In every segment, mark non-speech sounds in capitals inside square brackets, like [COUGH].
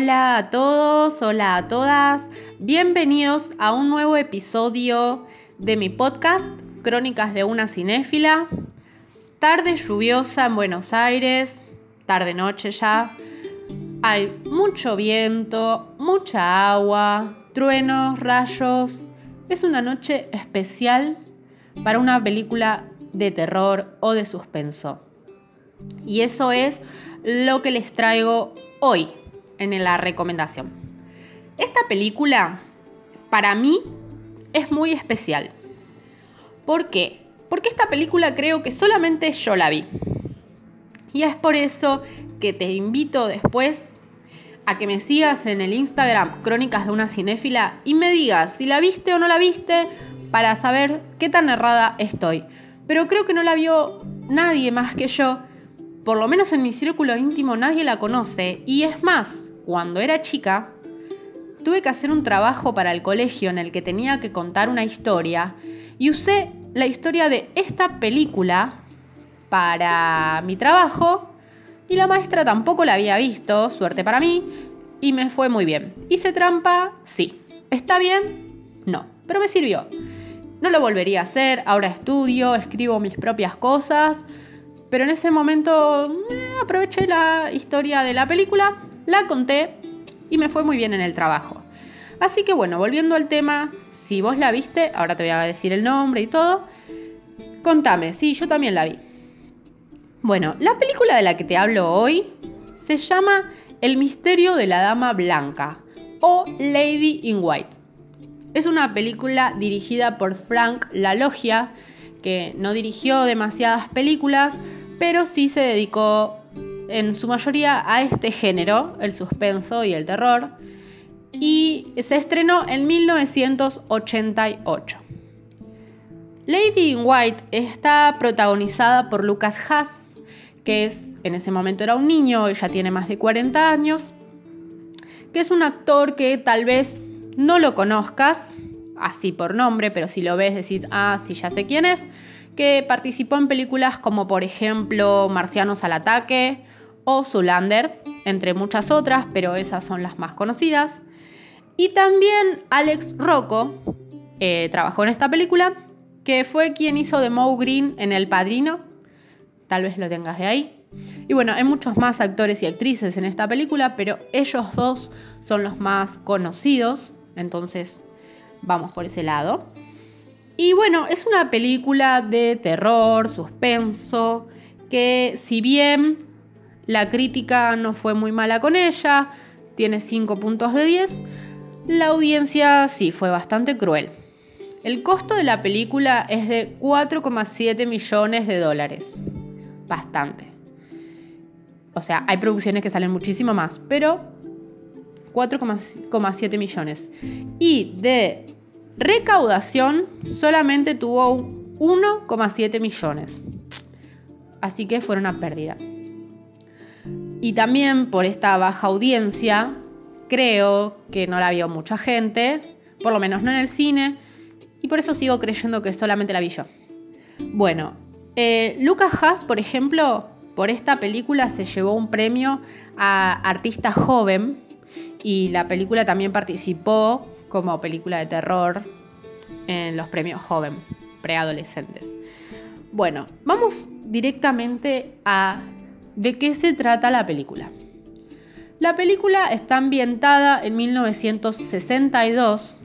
Hola a todos, hola a todas, bienvenidos a un nuevo episodio de mi podcast Crónicas de una cinéfila. Tarde lluviosa en Buenos Aires, tarde noche ya. Hay mucho viento, mucha agua, truenos, rayos. Es una noche especial para una película de terror o de suspenso. Y eso es lo que les traigo hoy en la recomendación. Esta película, para mí, es muy especial. ¿Por qué? Porque esta película creo que solamente yo la vi. Y es por eso que te invito después a que me sigas en el Instagram Crónicas de una cinéfila y me digas si la viste o no la viste para saber qué tan errada estoy. Pero creo que no la vio nadie más que yo. Por lo menos en mi círculo íntimo nadie la conoce. Y es más, cuando era chica, tuve que hacer un trabajo para el colegio en el que tenía que contar una historia y usé la historia de esta película para mi trabajo y la maestra tampoco la había visto, suerte para mí, y me fue muy bien. ¿Hice trampa? Sí. ¿Está bien? No, pero me sirvió. No lo volvería a hacer, ahora estudio, escribo mis propias cosas, pero en ese momento eh, aproveché la historia de la película la conté y me fue muy bien en el trabajo. Así que bueno, volviendo al tema, si vos la viste, ahora te voy a decir el nombre y todo, contame, sí, yo también la vi. Bueno, la película de la que te hablo hoy se llama El misterio de la Dama Blanca o Lady in White. Es una película dirigida por Frank LaLoggia, que no dirigió demasiadas películas, pero sí se dedicó en su mayoría a este género, el suspenso y el terror, y se estrenó en 1988. Lady in White está protagonizada por Lucas Haas, que es en ese momento era un niño, ella tiene más de 40 años, que es un actor que tal vez no lo conozcas así por nombre, pero si lo ves decís, ah, sí, ya sé quién es, que participó en películas como por ejemplo Marcianos al ataque o Zulander, entre muchas otras, pero esas son las más conocidas. Y también Alex Rocco eh, trabajó en esta película, que fue quien hizo de Moe Green en El Padrino. Tal vez lo tengas de ahí. Y bueno, hay muchos más actores y actrices en esta película, pero ellos dos son los más conocidos. Entonces, vamos por ese lado. Y bueno, es una película de terror, suspenso, que si bien la crítica no fue muy mala con ella, tiene 5 puntos de 10. La audiencia sí fue bastante cruel. El costo de la película es de 4,7 millones de dólares. Bastante. O sea, hay producciones que salen muchísimo más, pero 4,7 millones. Y de recaudación solamente tuvo 1,7 millones. Así que fue una pérdida. Y también por esta baja audiencia, creo que no la vio mucha gente, por lo menos no en el cine, y por eso sigo creyendo que solamente la vi yo. Bueno, eh, Lucas Haas, por ejemplo, por esta película se llevó un premio a artista joven y la película también participó como película de terror en los premios joven, preadolescentes. Bueno, vamos directamente a ¿De qué se trata la película? La película está ambientada en 1962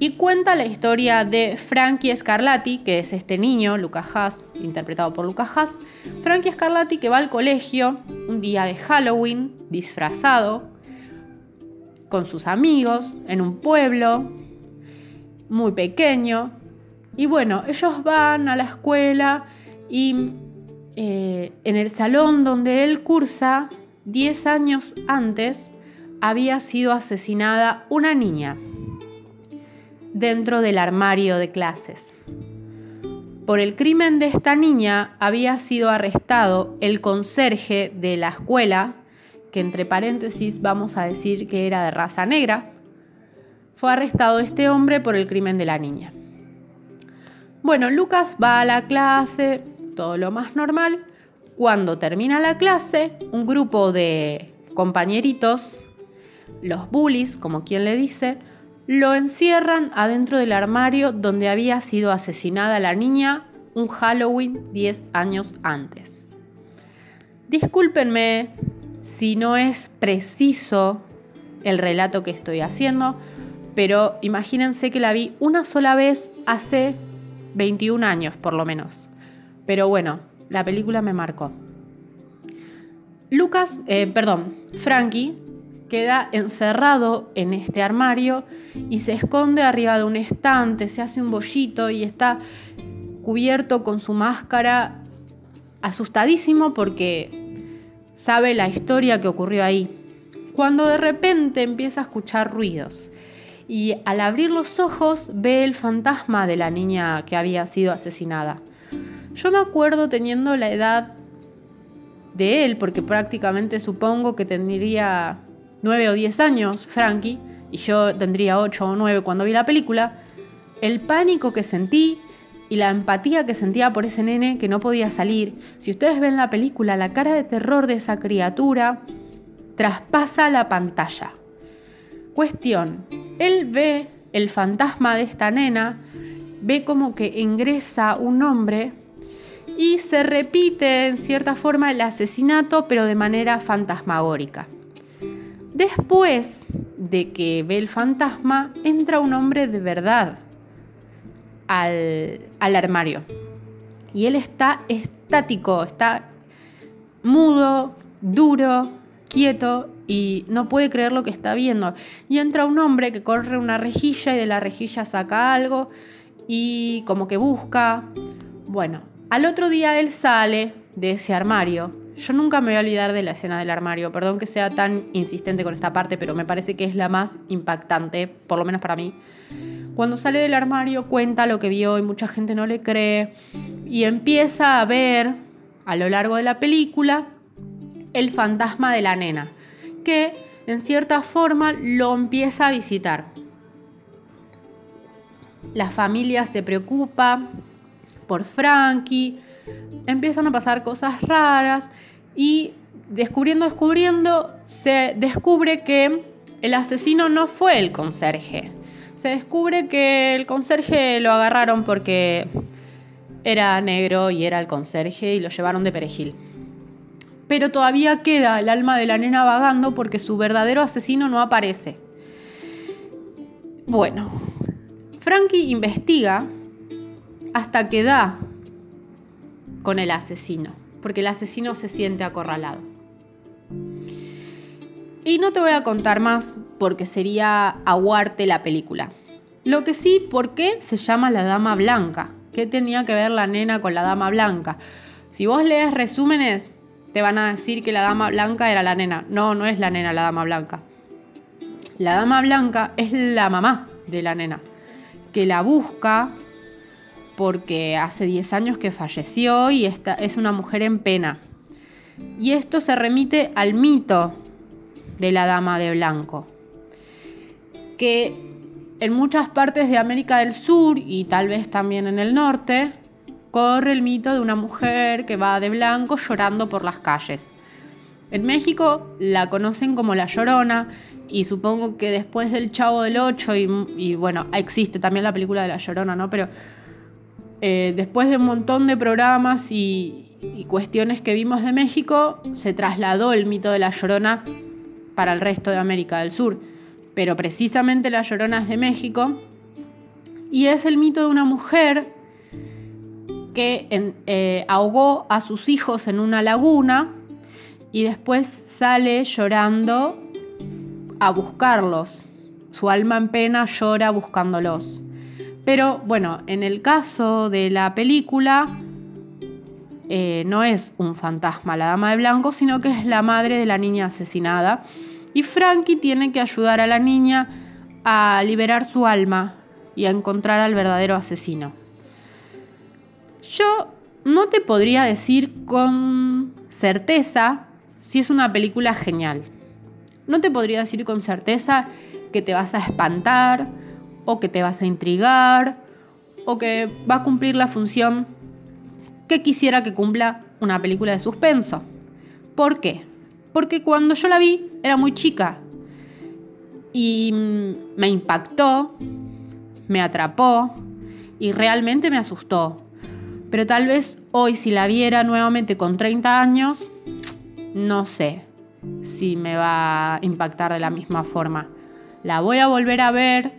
y cuenta la historia de Frankie Scarlatti, que es este niño, Lucas Haas, interpretado por Lucas Haas. Frankie Scarlatti que va al colegio un día de Halloween, disfrazado, con sus amigos, en un pueblo muy pequeño. Y bueno, ellos van a la escuela y eh, en el salón donde él cursa, 10 años antes, había sido asesinada una niña dentro del armario de clases. Por el crimen de esta niña había sido arrestado el conserje de la escuela, que entre paréntesis vamos a decir que era de raza negra. Fue arrestado este hombre por el crimen de la niña. Bueno, Lucas va a la clase, todo lo más normal. Cuando termina la clase, un grupo de compañeritos Los bullies, como quien le dice, lo encierran adentro del armario donde había sido asesinada la niña un Halloween 10 años antes. Discúlpenme si no es preciso el relato que estoy haciendo, pero imagínense que la vi una sola vez hace 21 años por lo menos. Pero bueno, la película me marcó. Lucas, eh, perdón, Frankie queda encerrado en este armario y se esconde arriba de un estante, se hace un bollito y está cubierto con su máscara, asustadísimo porque sabe la historia que ocurrió ahí. Cuando de repente empieza a escuchar ruidos y al abrir los ojos ve el fantasma de la niña que había sido asesinada. Yo me acuerdo teniendo la edad de él, porque prácticamente supongo que tendría nueve o diez años, Frankie, y yo tendría ocho o nueve cuando vi la película, el pánico que sentí y la empatía que sentía por ese nene que no podía salir. Si ustedes ven la película, la cara de terror de esa criatura traspasa la pantalla. Cuestión, él ve el fantasma de esta nena, ve como que ingresa un hombre y se repite en cierta forma el asesinato, pero de manera fantasmagórica. Después de que ve el fantasma, entra un hombre de verdad al, al armario. Y él está estático, está mudo, duro, quieto y no puede creer lo que está viendo. Y entra un hombre que corre una rejilla y de la rejilla saca algo y como que busca. Bueno, al otro día él sale de ese armario. Yo nunca me voy a olvidar de la escena del armario, perdón que sea tan insistente con esta parte, pero me parece que es la más impactante, por lo menos para mí. Cuando sale del armario cuenta lo que vio y mucha gente no le cree y empieza a ver a lo largo de la película el fantasma de la nena, que en cierta forma lo empieza a visitar. La familia se preocupa por Frankie, empiezan a pasar cosas raras y descubriendo, descubriendo, se descubre que el asesino no fue el conserje. Se descubre que el conserje lo agarraron porque era negro y era el conserje y lo llevaron de perejil pero todavía queda el alma de la nena vagando porque su verdadero asesino no aparece. Bueno, Frankie investiga hasta que da con el asesino, porque el asesino se siente acorralado. Y no te voy a contar más porque sería aguarte la película. Lo que sí, ¿por qué se llama la Dama Blanca? ¿Qué tenía que ver la nena con la Dama Blanca? Si vos lees resúmenes, te van a decir que la dama blanca era la nena. No, no es la nena la dama blanca. La dama blanca es la mamá de la nena, que la busca porque hace 10 años que falleció y esta es una mujer en pena. Y esto se remite al mito de la dama de blanco, que en muchas partes de América del Sur y tal vez también en el norte corre el mito de una mujer que va de blanco llorando por las calles. En México la conocen como La Llorona y supongo que después del Chavo del Ocho y, bueno, existe también la película de La Llorona, ¿no? Pero eh, después de un montón de programas y, cuestiones que vimos de México, se trasladó el mito de La Llorona para el resto de América del Sur. Pero precisamente La Llorona es de México y es el mito de una mujer que eh, ahogó a sus hijos en una laguna y después sale llorando a buscarlos. Su alma en pena llora buscándolos. Pero bueno, en el caso de la película, eh, no es un fantasma la dama de blanco, sino que es la madre de la niña asesinada. Y Frankie tiene que ayudar a la niña a liberar su alma y a encontrar al verdadero asesino. Yo no te podría decir con certeza si es una película genial. No te podría decir con certeza que te vas a espantar o que te vas a intrigar o que va a cumplir la función que quisiera que cumpla una película de suspenso. ¿Por qué? Porque cuando yo la vi era muy chica y me impactó, me atrapó y realmente me asustó. Pero tal vez hoy si la viera nuevamente con 30 años, no sé si me va a impactar de la misma forma. La voy a volver a ver,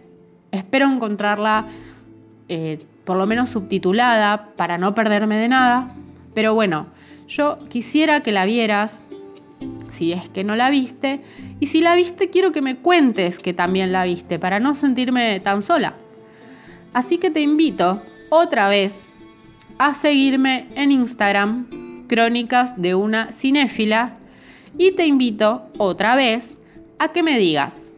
espero encontrarla eh, por lo menos subtitulada para no perderme de nada. Pero bueno, yo quisiera que la vieras, si es que no la viste, y si la viste quiero que me cuentes que también la viste, para no sentirme tan sola. Así que te invito otra vez a seguirme en Instagram, Crónicas de una cinéfila, y te invito otra vez a que me digas,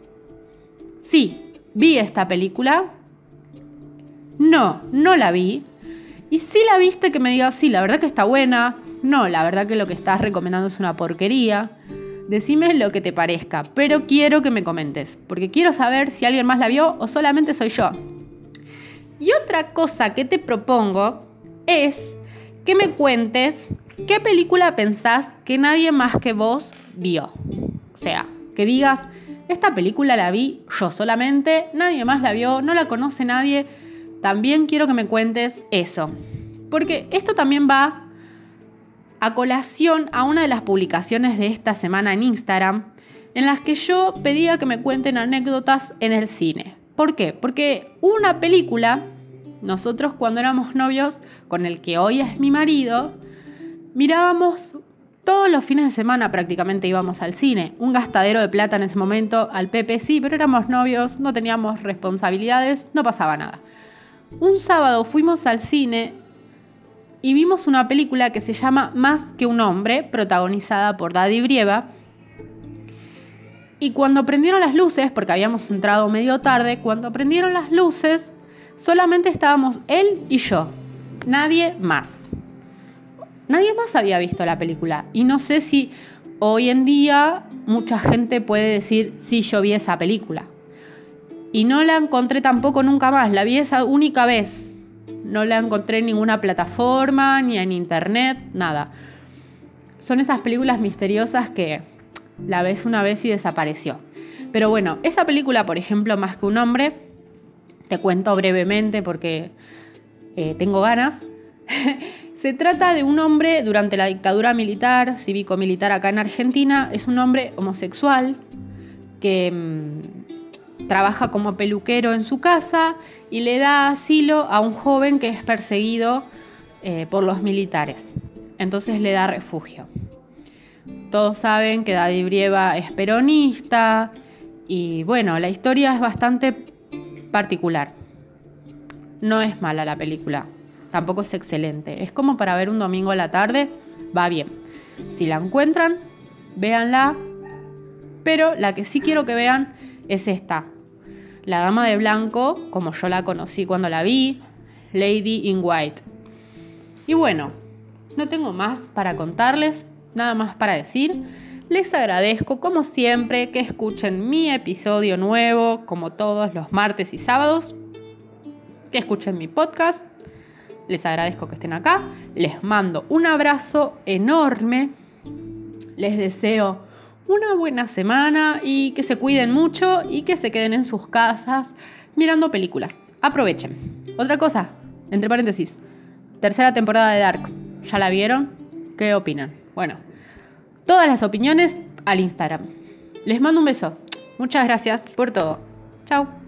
sí, vi esta película, no, no la vi, y si la viste que me digas, sí, la verdad que está buena, no, la verdad que lo que estás recomendando es una porquería, decime lo que te parezca, pero quiero que me comentes, porque quiero saber si alguien más la vio o solamente soy yo. Y otra cosa que te propongo es que me cuentes qué película pensás que nadie más que vos vio. O sea, que digas, esta película la vi yo solamente, nadie más la vio, no la conoce nadie. También quiero que me cuentes eso. Porque esto también va a colación a una de las publicaciones de esta semana en Instagram, en las que yo pedía que me cuenten anécdotas en el cine. ¿Por qué? Porque una película nosotros cuando éramos novios, con el que hoy es mi marido, mirábamos todos los fines de semana prácticamente íbamos al cine. Un gastadero de plata en ese momento, al Pepe sí, pero éramos novios, no teníamos responsabilidades, no pasaba nada. Un sábado fuimos al cine y vimos una película que se llama Más que un hombre, protagonizada por Daddy Brieva. Y cuando prendieron las luces, porque habíamos entrado medio tarde, cuando prendieron las luces, Solamente estábamos él y yo, nadie más. Nadie más había visto la película y no sé si hoy en día mucha gente puede decir, sí, yo vi esa película. Y no la encontré tampoco nunca más, la vi esa única vez. No la encontré en ninguna plataforma, ni en internet, nada. Son esas películas misteriosas que la ves una vez y desapareció. Pero bueno, esa película, por ejemplo, Más que un hombre, te cuento brevemente porque eh, tengo ganas. [LAUGHS] Se trata de un hombre durante la dictadura militar, cívico-militar acá en Argentina, es un hombre homosexual que mm, trabaja como peluquero en su casa y le da asilo a un joven que es perseguido eh, por los militares. Entonces le da refugio. Todos saben que Daddy Brieva es peronista y bueno, la historia es bastante particular. No es mala la película, tampoco es excelente. Es como para ver un domingo a la tarde, va bien. Si la encuentran, véanla. Pero la que sí quiero que vean es esta. La Dama de Blanco, como yo la conocí cuando la vi, Lady in White. Y bueno, no tengo más para contarles, nada más para decir. Les agradezco como siempre que escuchen mi episodio nuevo como todos los martes y sábados, que escuchen mi podcast. Les agradezco que estén acá. Les mando un abrazo enorme. Les deseo una buena semana y que se cuiden mucho y que se queden en sus casas mirando películas. Aprovechen. Otra cosa, entre paréntesis, tercera temporada de Dark. ¿Ya la vieron? ¿Qué opinan? Bueno, todas las opiniones al Instagram. Les mando un beso. Muchas gracias por todo. Chao.